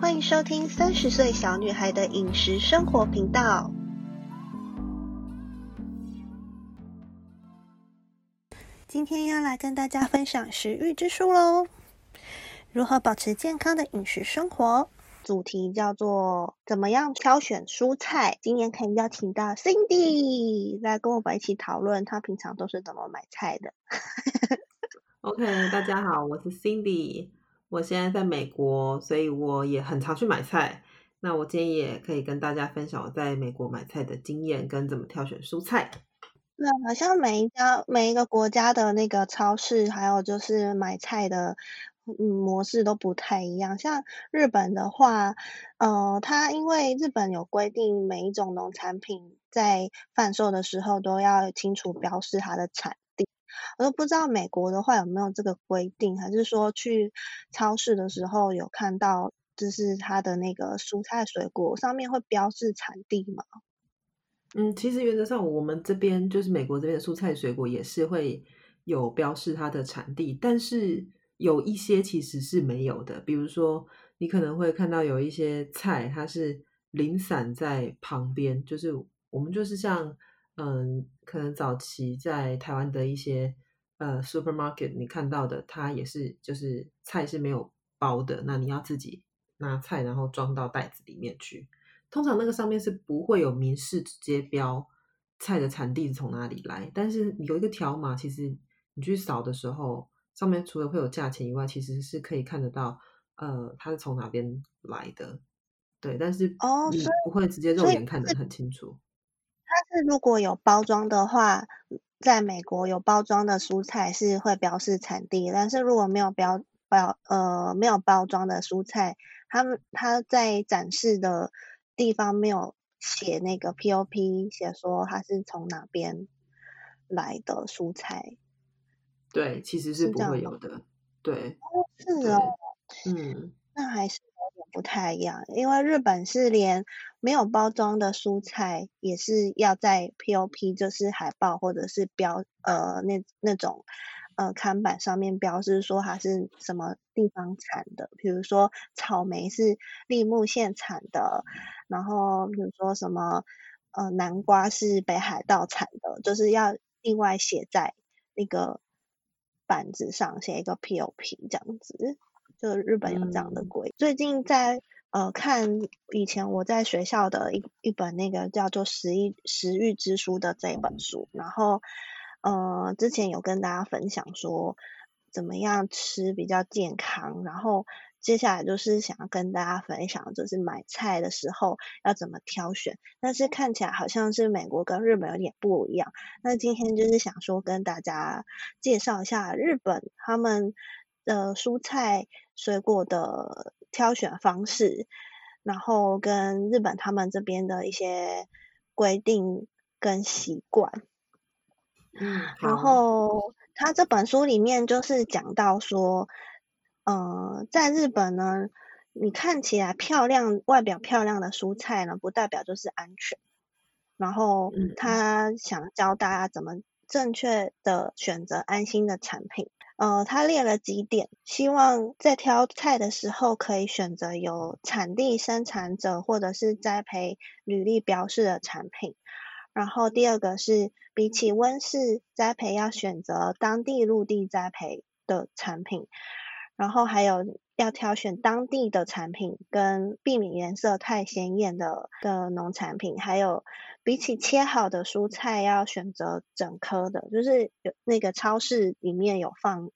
欢迎收听三十岁小女孩的饮食生活频道。今天要来跟大家分享食欲之书喽，如何保持健康的饮食生活？主题叫做怎么样挑选蔬菜。今年可以邀请到 Cindy 来跟我们一起讨论，她平常都是怎么买菜的。OK，大家好，我是 Cindy，我现在在美国，所以我也很常去买菜。那我今天也可以跟大家分享我在美国买菜的经验跟怎么挑选蔬菜。对，好像每一家每一个国家的那个超市，还有就是买菜的嗯模式都不太一样。像日本的话，呃，它因为日本有规定，每一种农产品在贩售的时候都要清楚标示它的产。我都不知道美国的话有没有这个规定，还是说去超市的时候有看到，就是它的那个蔬菜水果上面会标示产地吗？嗯，其实原则上我们这边就是美国这边的蔬菜水果也是会有标示它的产地，但是有一些其实是没有的。比如说，你可能会看到有一些菜它是零散在旁边，就是我们就是像嗯，可能早期在台湾的一些呃 supermarket 你看到的，它也是就是菜是没有包的，那你要自己拿菜然后装到袋子里面去。通常那个上面是不会有明示直接标菜的产地是从哪里来，但是有一个条码，其实你去扫的时候，上面除了会有价钱以外，其实是可以看得到，呃，它是从哪边来的，对，但是你哦所以不会直接肉眼看得很清楚。它是如果有包装的话，在美国有包装的蔬菜是会标示产地，但是如果没有标标呃没有包装的蔬菜，他们他在展示的地方没有写那个 POP，写说它是从哪边来的蔬菜，对，其实是不？会有的，对哦是，哦，嗯，那还是不太一样，因为日本是连没有包装的蔬菜也是要在 POP，就是海报或者是标呃那那种呃看板上面标示说它是什么地方产的，比如说草莓是立木县产的，然后比如说什么呃南瓜是北海道产的，就是要另外写在那个板子上写一个 POP 这样子。就日本有这样的嗯。最近在呃看以前我在学校的一一本那个叫做《食欲食欲之书》的这一本书，然后呃之前有跟大家分享说怎么样吃比较健康，然后接下来就是想要跟大家分享，就是买菜的时候要怎么挑选，但是看起来好像是美国跟日本有点不一样。那今天就是想说跟大家介绍一下日本他们的蔬菜水果的挑选方式，然后跟日本他们这边的一些规定跟习惯。嗯，然，后他这本书里面就是讲到说，呃，在日本呢，你看起来漂亮、外表漂亮的蔬菜呢，不代表就是安全。然后嗯他想教大家怎么正确的选择安心的产品。呃，他列了几点，希望在挑菜的时候可以选择有产地生产者或者是栽培履历标示的产品。然后第二个是，比起温室栽培，要选择当地陆地栽培的产品。然后还有要挑选当地的产品，跟避免颜色太鲜艳的的农产品，还有比起切好的蔬菜，要选择整颗的，就是有那个超市里面有放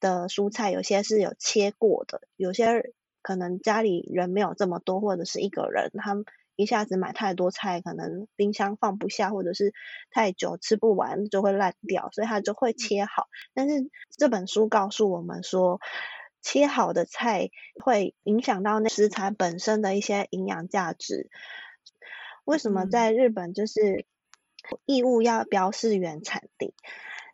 的蔬菜，有些是有切过的，有些可能家里人没有这么多，或者是一个人，他们一下子买太多菜，可能冰箱放不下，或者是太久吃不完就会烂掉，所以他就会切好。但是这本书告诉我们说，切好的菜会影响到那食材本身的一些营养价值。为什么嗯在日本就是义务要标示原产地？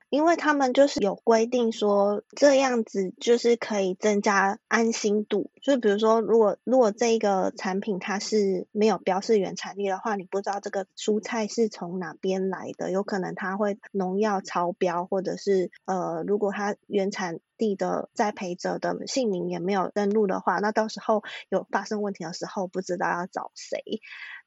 因为他们就是有规定说这样子就是可以增加安心度，就是比如说，如果如果这一个产品它是没有标示原产地的话，你不知道这个蔬菜是从哪边来的，有可能它会农药超标，或者是呃，如果它原产地的栽培者的姓名也没有登录的话，那到时候有发生问题的时候，不知道要找谁。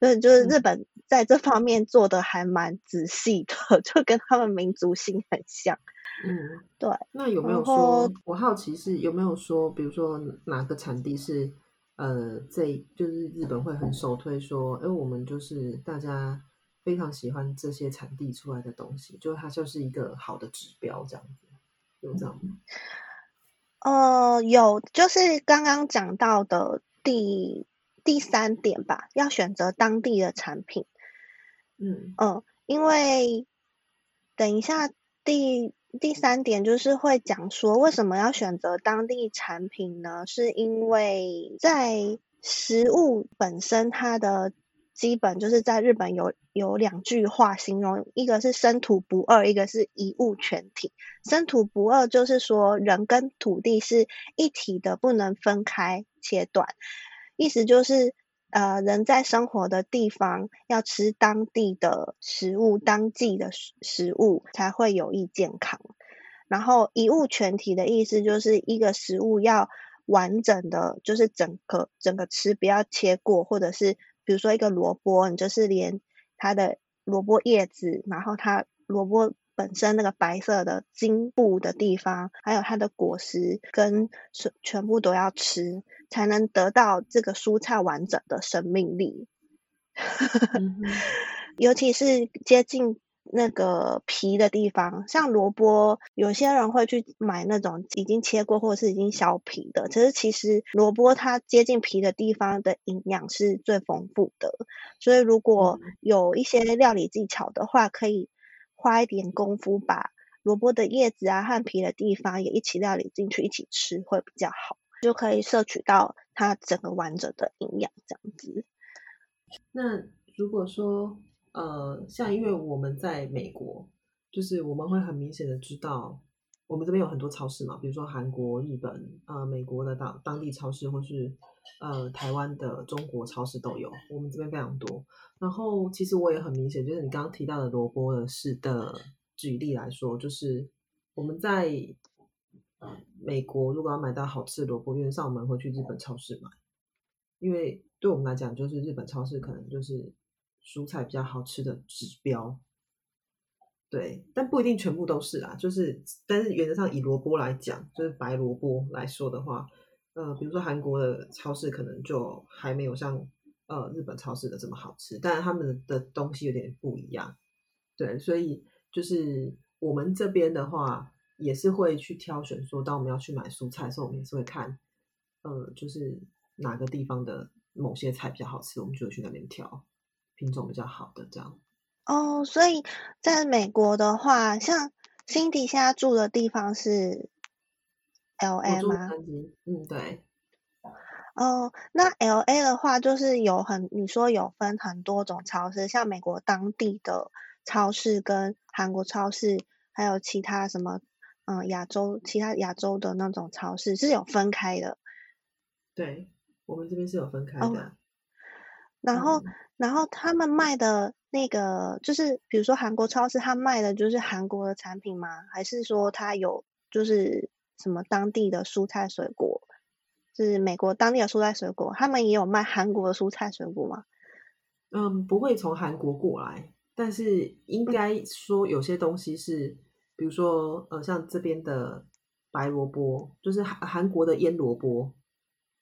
所以就是日本在这方面做的还蛮仔细的，就跟他们民族性很像。嗯，对。那有没有说，我好奇是有没有说，比如说哪个产地是呃，这就是日本会很首推说，哎，我们就是大家非常喜欢这些产地出来的东西，就它就是一个好的指标，这样子有这样吗？呃，有，就是刚刚讲到的第第三点吧，要选择当地的产品。嗯嗯，因为等一下第。第三点就是会讲说，为什么要选择当地产品呢？是因为在食物本身，它的基本就是在日本有有两句话形容，一个是生土不二，一个是一物全体。生土不二就是说人跟土地是一体的，不能分开切断，意思就是。呃，人在生活的地方要吃当地的食物、当季的食食物，才会有益健康。然后一物全体的意思就是一个食物要完整的，就是整个整个吃，不要切过，或者是比如说一个萝卜，你就是连它的萝卜叶子，然后它萝卜。本身那个白色的茎部的地方，还有它的果实跟全全部都要吃，才能得到这个蔬菜完整的生命力。尤其是接近那个皮的地方，像萝卜，有些人会去买那种已经切过或者是已经削皮的。可是其实萝卜它接近皮的地方的营养是最丰富的，所以如果有一些料理技巧的话，可以。花一点功夫，把萝卜的叶子啊和皮的地方也一起料理进去，一起吃会比较好，就可以摄取到它整个完整的营养。这样子。那如果说呃，像因为我们在美国，就是我们会很明显的知道，我们这边有很多超市嘛，比如说韩国、日本、呃美国的当当地超市，或是呃台湾的中国超市都有，我们这边非常多。然后，其实我也很明显，就是你刚刚提到的萝卜的是的举例来说，就是我们在美国如果要买到好吃的萝卜，原则上我们会去日本超市买，因为对我们来讲，就是日本超市可能就是蔬菜比较好吃的指标。对，但不一定全部都是啦，就是但是原则上以萝卜来讲，就是白萝卜来说的话，呃，比如说韩国的超市可能就还没有像。呃，日本超市的这么好吃，但是他们的东西有点不一样，对，所以就是我们这边的话，也是会去挑选，说当我们要去买蔬菜的时候，我们也是会看，呃，就是哪个地方的某些菜比较好吃，我们就去那边挑品种比较好的这样。哦，所以在美国的话，像 Cindy 现在住的地方是 L A 吗？嗯，对。哦，那 L A 的话，就是有很你说有分很多种超市，像美国当地的超市跟韩国超市，还有其他什么嗯亚洲其他亚洲的那种超市是有分开的。对，我们这边是有分开的。然后，然后他们卖的那个，就是比如说韩国超市，他卖的就是韩国的产品吗？还是说他有就是什么当地的蔬菜水果？是美国当地的蔬菜水果，他们也有卖韩国的蔬菜水果吗？嗯，不会从韩国过来，但是应该说有些东西是，比如说呃，像这边的白萝卜，就是韩韩国的腌萝卜，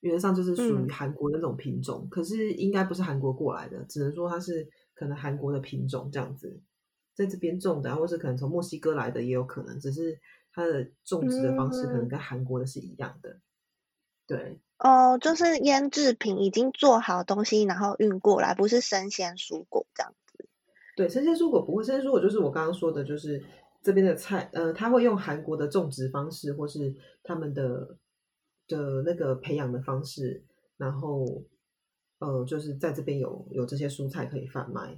原则上就是属于韩国的那种品种，可是应该不是韩国过来的，只能说它是可能韩国的品种这样子，在这边种的，或是可能从墨西哥来的也有可能，只是它的种植的方式可能跟韩国的是一样的。对哦，就是腌制品已经做好东西，然后运过来，不是生鲜蔬果这样子。对，生鲜蔬果不会，生鲜蔬果就是我刚刚说的，就是这边的菜，呃，他会用韩国的种植方式，或是他们的的那个培养的方式，然后呃，就是在这边有有这些蔬菜可以贩卖。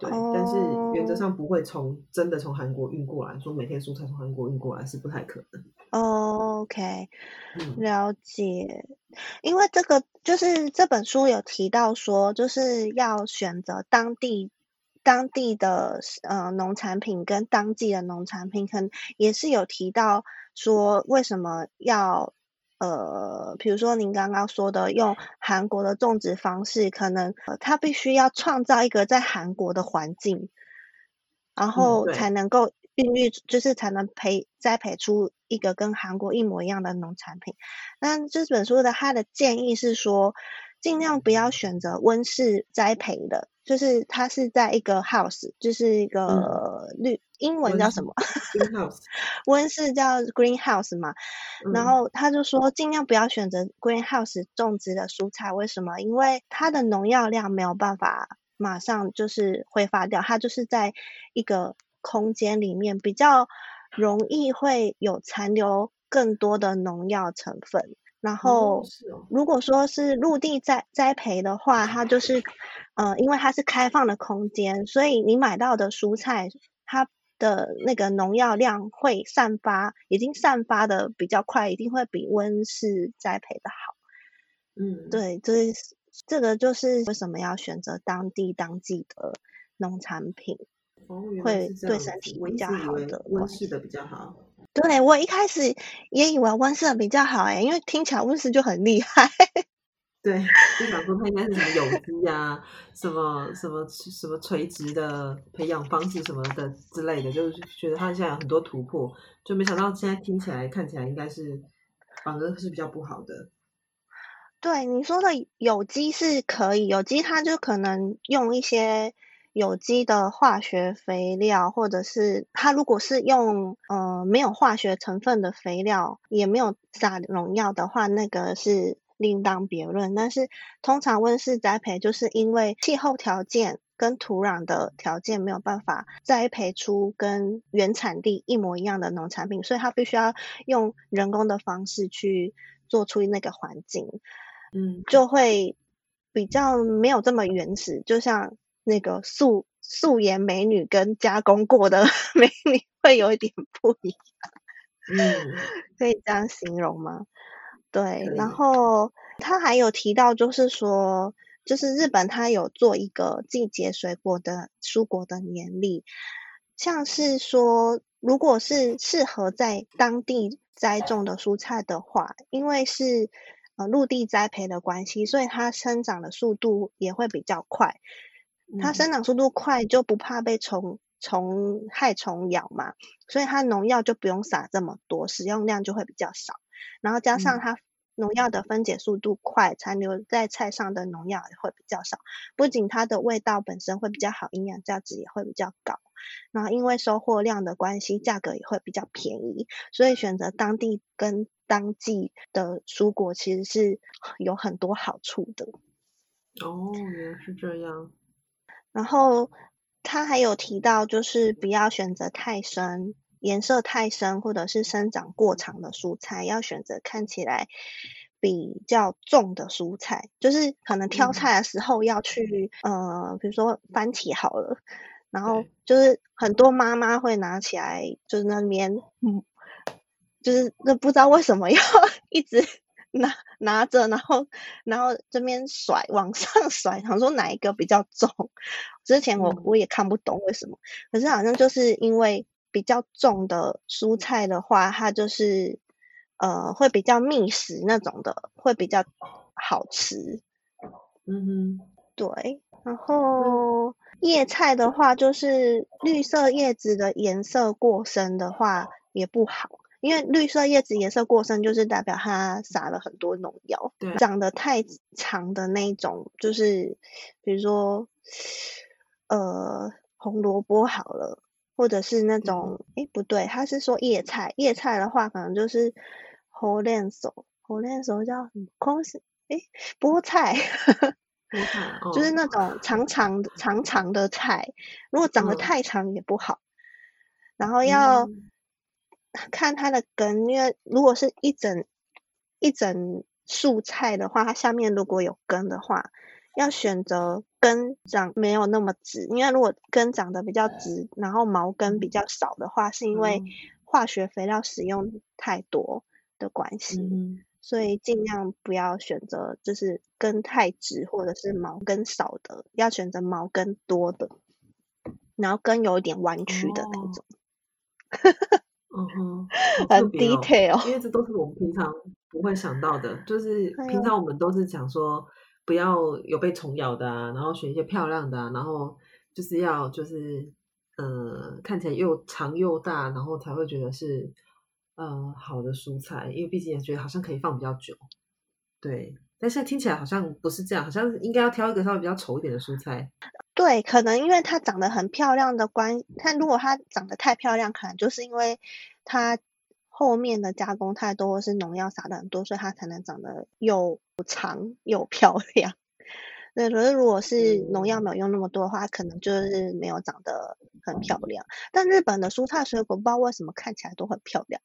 对，但是原则上不会从真的从韩国运过来，说每天蔬菜从韩国运过来是不太可能。OK，了解。因为这个就是这本书有提到说，就是要选择当地当地的呃农产品跟当季的农产品，可能也是有提到说为什么要。呃，比如说您刚刚说的用韩国的种植方式，可能呃它必须要创造一个在韩国的环境，然后才能够孕育，就是才能培栽培出一个跟韩国一模一样的农产品。那这本书的它的建议是说，尽量不要选择温室栽培的。就是它是在一个 house，就是一个绿英文叫什么？greenhouse，温室叫 greenhouse 嘛。然后他就说尽量不要选择 greenhouse 种植的蔬菜，为什么？因为它的农药量没有办法马上就是挥发掉，它就是在一个空间里面比较容易会有残留更多的农药成分。然后，如果说是陆地栽栽培的话，它就是，呃，因为它是开放的空间，所以你买到的蔬菜，它的那个农药量会散发，已经散发的比较快，一定会比温室栽培的好。嗯，对，这是这个就是为什么要选择当地当季的农产品，会对身体比较好的，温室的比较好。对我一开始也以为温室的比较好哎，因为听起来温室就很厉害。对，就想说它应该是什么有机啊，什么什么什么垂直的培养方式什么的之类的，就是觉得它现在有很多突破，就没想到现在听起来看起来应该是反而是比较不好的。对你说的有机是可以，有机它就可能用一些。有机的化学肥料，或者是它如果是用呃没有化学成分的肥料，也没有撒农药的话，那个是另当别论。但是通常温室栽培，就是因为气候条件跟土壤的条件没有办法栽培出跟原产地一模一样的农产品，所以它必须要用人工的方式去做出那个环境，嗯，就会比较没有这么原始，就像。那个素素颜美女跟加工过的 美女会有一点不一样，嗯，可以这样形容吗？对，然后他还有提到，就是说，就是日本他有做一个季节水果的蔬果的年历，像是说，如果是适合在当地栽种的蔬菜的话，因为是呃陆地栽培的关系，所以它生长的速度也会比较快。它生长速度快，就不怕被虫虫害虫咬嘛，所以它农药就不用撒这么多，使用量就会比较少。然后加上它农药的分解速度快，残留在菜上的农药也会比较少。不仅它的味道本身会比较好，营养价值也会比较高。然后因为收获量的关系，价格也会比较便宜。所以选择当地跟当季的蔬果其实是有很多好处的。哦，原来是这样。然后他还有提到，就是不要选择太深、颜色太深或者是生长过长的蔬菜，要选择看起来比较重的蔬菜。就是可能挑菜的时候要去，呃，比如说番茄好了，然后就是很多妈妈会拿起来，就是那边，嗯，就是那不知道为什么要 一直。拿拿着，然后然后这边甩往上甩，想说哪一个比较重？之前我我也看不懂为什么，可是好像就是因为比较重的蔬菜的话，它就是呃会比较密实那种的，会比较好吃。嗯哼，对。然后叶菜的话，就是绿色叶子的颜色过深的话也不好。因为绿色叶子颜色过深，就是代表它撒了很多农药。对，长得太长的那种，就是比如说，呃，红萝卜好了，或者是那种，哎，不对，他是说叶菜，叶菜的话可能就是红莲手，红莲手叫什么？空心，哎，菠菜，就是那种长长的、长长的菜，如果长得太长也不好，然后要。看它的根，因为如果是一整一整束菜的话，它下面如果有根的话，要选择根长没有那么直，因为如果根长得比较直，然后毛根比较少的话，是因为化学肥料使用太多的关系，所以尽量不要选择就是根太直或者是毛根少的，要选择毛根多的，然后根有一点弯曲的那种。嗯哼，很 detail，因为这都是我们平常不会想到的，就是平常我们都是讲说不要有被虫咬的啊，然后选一些漂亮的，啊然后就是要就是呃看起来又长又大，然后才会觉得是呃好的蔬菜，因为毕竟也觉得好像可以放比较久，对。但现在听起来好像不是这样，好像应该要挑一个稍微比较丑一点的蔬菜。对，可能因为它长得很漂亮的关，它如果它长得太漂亮，可能就是因为它后面的加工太多，或是农药撒的很多，所以它才能长得又长又漂亮。对，可是如果是农药没有用那么多的话，可能就是没有长得很漂亮。但日本的蔬菜水果不知道为什么看起来都很漂亮，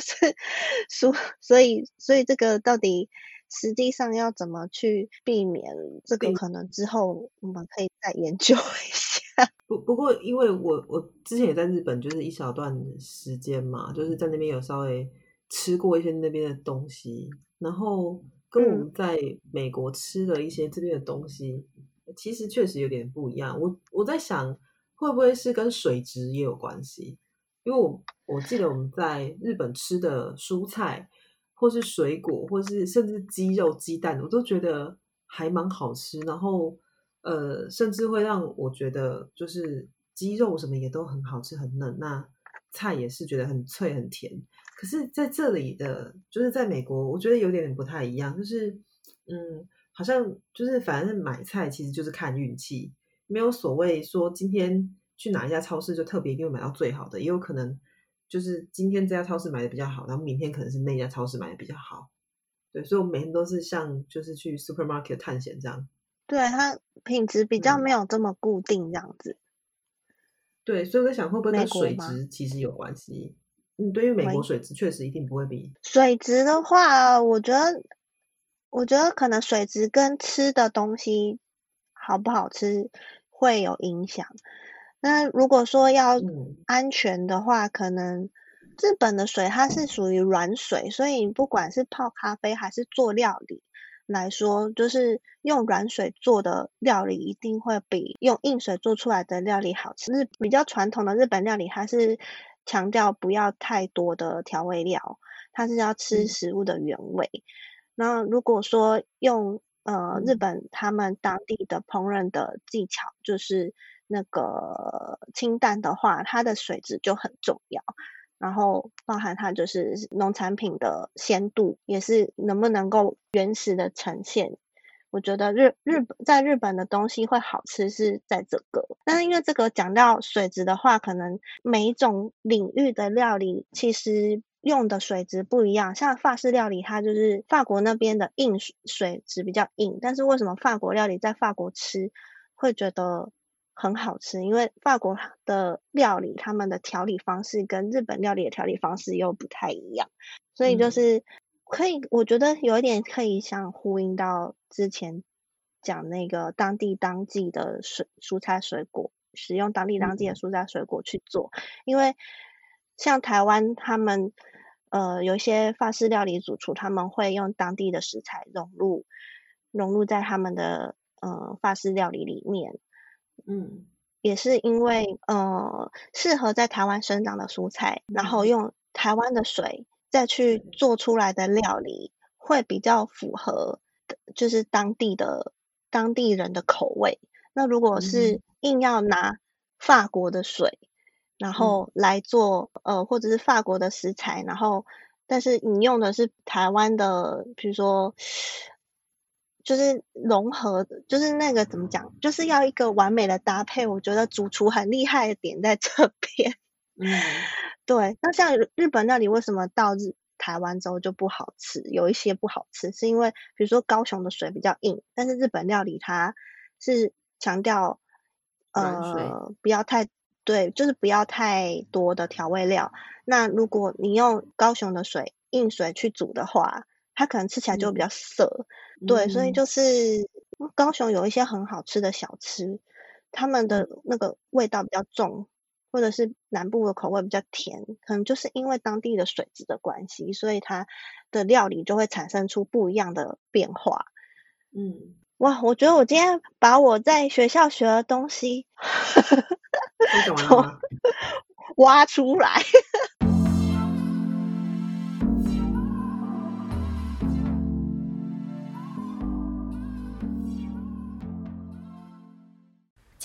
是 所所以所以这个到底？实际上要怎么去避免这个？可能之后我们可以再研究一下。不不过，因为我我之前也在日本，就是一小段时间嘛，就是在那边有稍微吃过一些那边的东西，然后跟我们在美国吃的一些这边的东西，其实确实有点不一样。我我在想，会不会是跟水质也有关系？因为我我记得我们在日本吃的蔬菜。或是水果，或是甚至鸡肉、鸡蛋，我都觉得还蛮好吃。然后，呃，甚至会让我觉得，就是鸡肉什么也都很好吃、很嫩。那菜也是觉得很脆、很甜。可是在这里的，就是在美国，我觉得有点不太一样。就是，嗯，好像就是反正买菜其实就是看运气，没有所谓说今天去哪一家超市就特别一定会买到最好的，也有可能。就是今天这家超市买的比较好，然后明天可能是那家超市买的比较好，对，所以我每天都是像就是去 supermarket 探险这样。对，它品质比较没有这么固定这样子。对，所以我在想会不会跟水质其实有关系？嗯，对于美国水质确实一定不会比水质的话，我觉得我觉得可能水质跟吃的东西好不好吃会有影响。那如果说要安全的话，可能日本的水它是属于软水，所以不管是泡咖啡还是做料理来说，就是用软水做的料理一定会比用硬水做出来的料理好吃。日比较传统的日本料理，它是强调不要太多的调味料，它是要吃食物的原味。那如果说用呃日本他们当地的烹饪的技巧，就是那个清淡的话，它的水质就很重要，然后包含它就是农产品的鲜度，也是能不能够原始的呈现。我觉得日日本在日本的东西会好吃是在这个，但是因为这个讲到水质的话，可能每一种领域的料理其实用的水质不一样。像法式料理，它就是法国那边的硬水质比较硬，但是为什么法国料理在法国吃会觉得？很好吃，因为法国的料理，他们的调理方式跟日本料理的调理方式又不太一样，所以就是可以，我觉得有一点可以像呼应到之前讲那个当地当季的水蔬菜水果，使用当地当季的蔬菜水果去做，因为像台湾他们呃有一些法式料理主厨，他们会用当地的食材融入融入在他们的呃法式料理里面。嗯，也是因为呃适合在台湾生长的蔬菜，然后用台湾的水再去做出来的料理，会比较符合就是当地的当地人的口味。那如果是硬要拿法国的水，然后来做呃或者是法国的食材，然后但是你用的是台湾的，比如说。就是融合，就是那个怎么讲，就是要一个完美的搭配。我觉得主厨很厉害的点在这边。嗯，对。那像日本料理为什么到日台湾之后就不好吃？有一些不好吃，是因为比如说高雄的水比较硬，但是日本料理它是强调呃不要太对，就是不要太多的调味料。那如果你用高雄的水硬水去煮的话，它可能吃起来就比较涩。对，所以就是高雄有一些很好吃的小吃，他们的那个味道比较重，或者是南部的口味比较甜，可能就是因为当地的水质的关系，所以它的料理就会产生出不一样的变化。嗯，哇，我觉得我今天把我在学校学的东西？挖出来。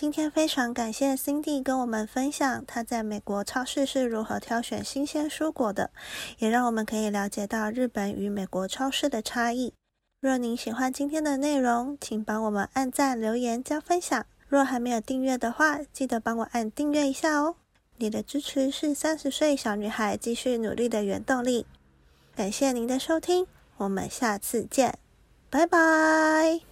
今天非常感谢 Cindy 跟我们分享她在美国超市是如何挑选新鲜蔬果的，也让我们可以了解到日本与美国超市的差异。若您喜欢今天的内容，请帮我们按赞、留言、加分享。若还没有订阅的话，记得帮我按订阅一下哦。你的支持是三十岁小女孩继续努力的原动力。感谢您的收听，我们下次见，拜拜。